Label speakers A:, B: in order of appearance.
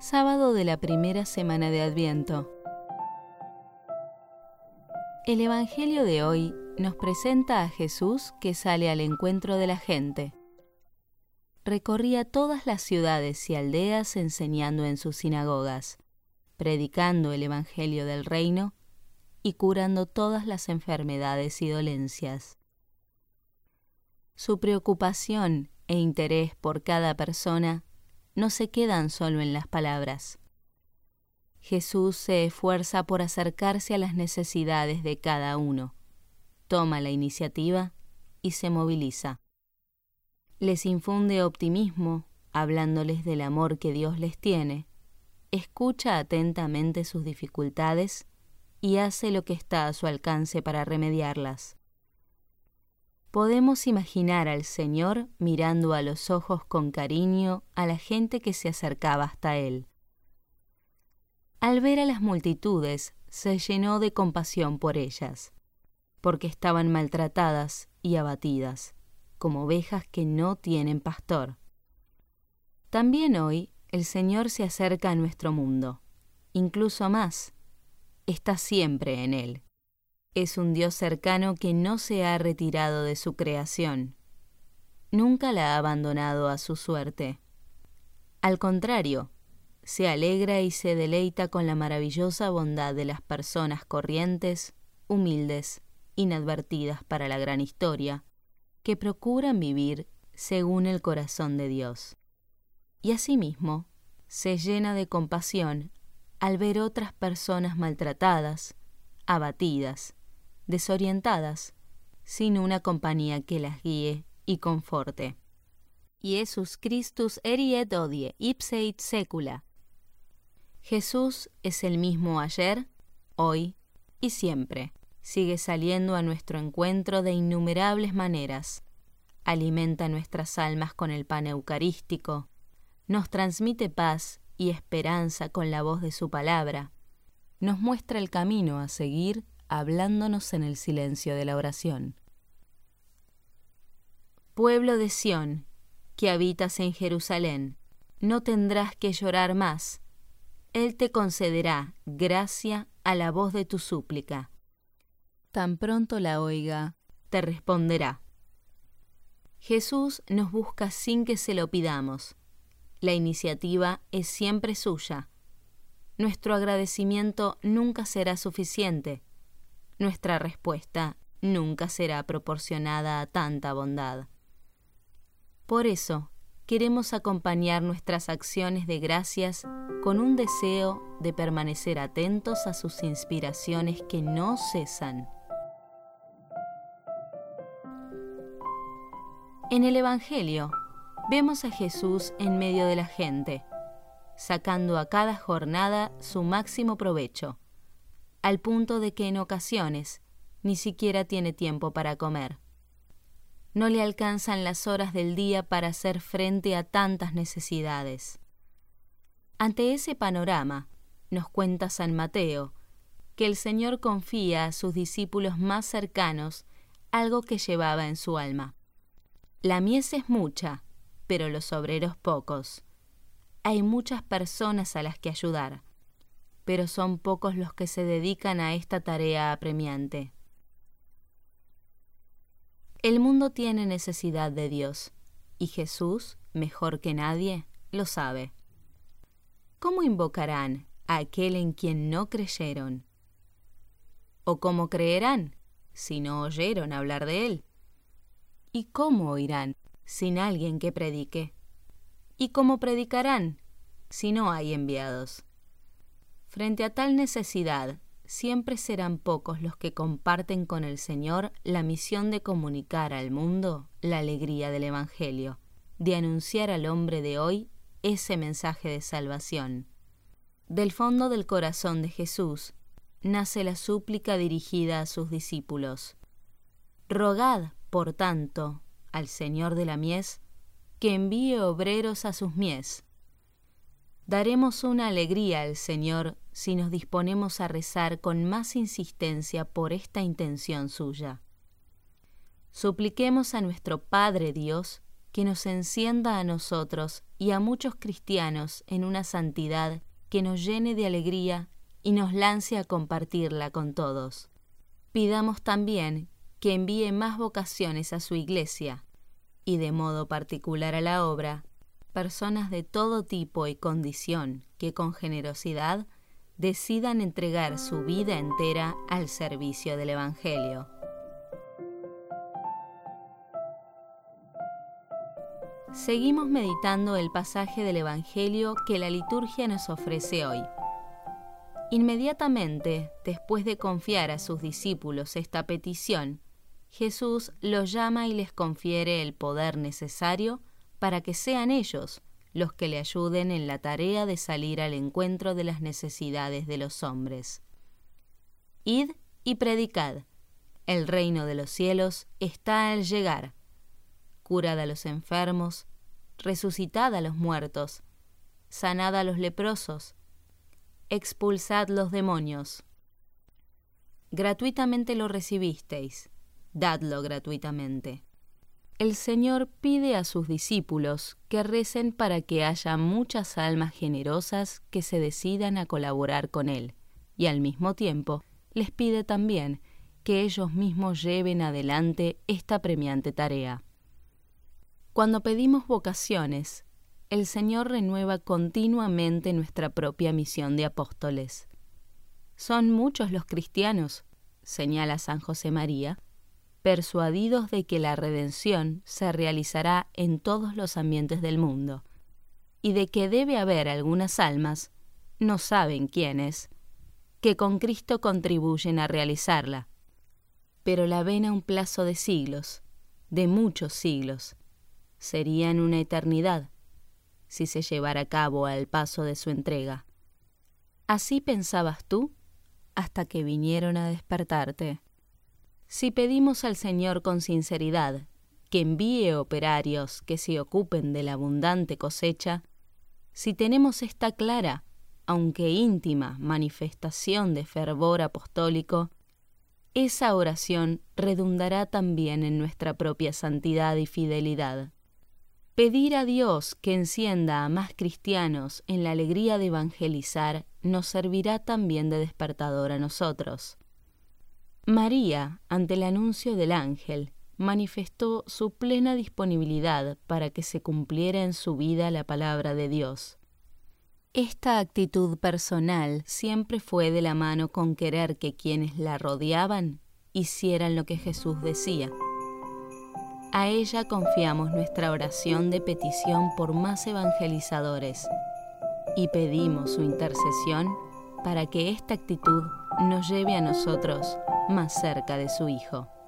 A: sábado de la primera semana de Adviento. El Evangelio de hoy nos presenta a Jesús que sale al encuentro de la gente. Recorría todas las ciudades y aldeas enseñando en sus sinagogas, predicando el Evangelio del reino y curando todas las enfermedades y dolencias. Su preocupación e interés por cada persona no se quedan solo en las palabras. Jesús se esfuerza por acercarse a las necesidades de cada uno, toma la iniciativa y se moviliza. Les infunde optimismo, hablándoles del amor que Dios les tiene, escucha atentamente sus dificultades y hace lo que está a su alcance para remediarlas. Podemos imaginar al Señor mirando a los ojos con cariño a la gente que se acercaba hasta Él. Al ver a las multitudes, se llenó de compasión por ellas, porque estaban maltratadas y abatidas, como ovejas que no tienen pastor. También hoy el Señor se acerca a nuestro mundo, incluso más, está siempre en él es un Dios cercano que no se ha retirado de su creación. Nunca la ha abandonado a su suerte. Al contrario, se alegra y se deleita con la maravillosa bondad de las personas corrientes, humildes, inadvertidas para la gran historia, que procuran vivir según el corazón de Dios. Y asimismo, se llena de compasión al ver otras personas maltratadas, abatidas, desorientadas, sin una compañía que las guíe y conforte. Jesus Christus eriet odie ipseit secula. Jesús es el mismo ayer, hoy y siempre. Sigue saliendo a nuestro encuentro de innumerables maneras. Alimenta nuestras almas con el pan eucarístico. Nos transmite paz y esperanza con la voz de su palabra. Nos muestra el camino a seguir hablándonos en el silencio de la oración. Pueblo de Sión, que habitas en Jerusalén, no tendrás que llorar más. Él te concederá gracia a la voz de tu súplica. Tan pronto la oiga, te responderá. Jesús nos busca sin que se lo pidamos. La iniciativa es siempre suya. Nuestro agradecimiento nunca será suficiente nuestra respuesta nunca será proporcionada a tanta bondad. Por eso, queremos acompañar nuestras acciones de gracias con un deseo de permanecer atentos a sus inspiraciones que no cesan. En el Evangelio vemos a Jesús en medio de la gente, sacando a cada jornada su máximo provecho al punto de que en ocasiones ni siquiera tiene tiempo para comer. No le alcanzan las horas del día para hacer frente a tantas necesidades. Ante ese panorama, nos cuenta San Mateo, que el Señor confía a sus discípulos más cercanos algo que llevaba en su alma. La mies es mucha, pero los obreros pocos. Hay muchas personas a las que ayudar pero son pocos los que se dedican a esta tarea apremiante. El mundo tiene necesidad de Dios, y Jesús, mejor que nadie, lo sabe. ¿Cómo invocarán a aquel en quien no creyeron? ¿O cómo creerán si no oyeron hablar de él? ¿Y cómo oirán sin alguien que predique? ¿Y cómo predicarán si no hay enviados? Frente a tal necesidad, siempre serán pocos los que comparten con el Señor la misión de comunicar al mundo la alegría del Evangelio, de anunciar al hombre de hoy ese mensaje de salvación. Del fondo del corazón de Jesús nace la súplica dirigida a sus discípulos. Rogad, por tanto, al Señor de la mies, que envíe obreros a sus mies. Daremos una alegría al Señor si nos disponemos a rezar con más insistencia por esta intención suya. Supliquemos a nuestro Padre Dios que nos encienda a nosotros y a muchos cristianos en una santidad que nos llene de alegría y nos lance a compartirla con todos. Pidamos también que envíe más vocaciones a su iglesia y de modo particular a la obra, personas de todo tipo y condición que con generosidad decidan entregar su vida entera al servicio del Evangelio. Seguimos meditando el pasaje del Evangelio que la liturgia nos ofrece hoy. Inmediatamente, después de confiar a sus discípulos esta petición, Jesús los llama y les confiere el poder necesario para que sean ellos los que le ayuden en la tarea de salir al encuentro de las necesidades de los hombres. Id y predicad. El reino de los cielos está al llegar. Curad a los enfermos, resucitad a los muertos, sanad a los leprosos, expulsad los demonios. Gratuitamente lo recibisteis, dadlo gratuitamente. El Señor pide a sus discípulos que recen para que haya muchas almas generosas que se decidan a colaborar con Él, y al mismo tiempo les pide también que ellos mismos lleven adelante esta premiante tarea. Cuando pedimos vocaciones, el Señor renueva continuamente nuestra propia misión de apóstoles. Son muchos los cristianos, señala San José María, persuadidos de que la redención se realizará en todos los ambientes del mundo, y de que debe haber algunas almas, no saben quiénes, que con Cristo contribuyen a realizarla, pero la ven a un plazo de siglos, de muchos siglos, serían una eternidad, si se llevara a cabo al paso de su entrega. Así pensabas tú hasta que vinieron a despertarte. Si pedimos al Señor con sinceridad que envíe operarios que se ocupen de la abundante cosecha, si tenemos esta clara, aunque íntima, manifestación de fervor apostólico, esa oración redundará también en nuestra propia santidad y fidelidad. Pedir a Dios que encienda a más cristianos en la alegría de evangelizar nos servirá también de despertador a nosotros. María, ante el anuncio del ángel, manifestó su plena disponibilidad para que se cumpliera en su vida la palabra de Dios. Esta actitud personal siempre fue de la mano con querer que quienes la rodeaban hicieran lo que Jesús decía. A ella confiamos nuestra oración de petición por más evangelizadores y pedimos su intercesión para que esta actitud nos lleve a nosotros más cerca de su Hijo.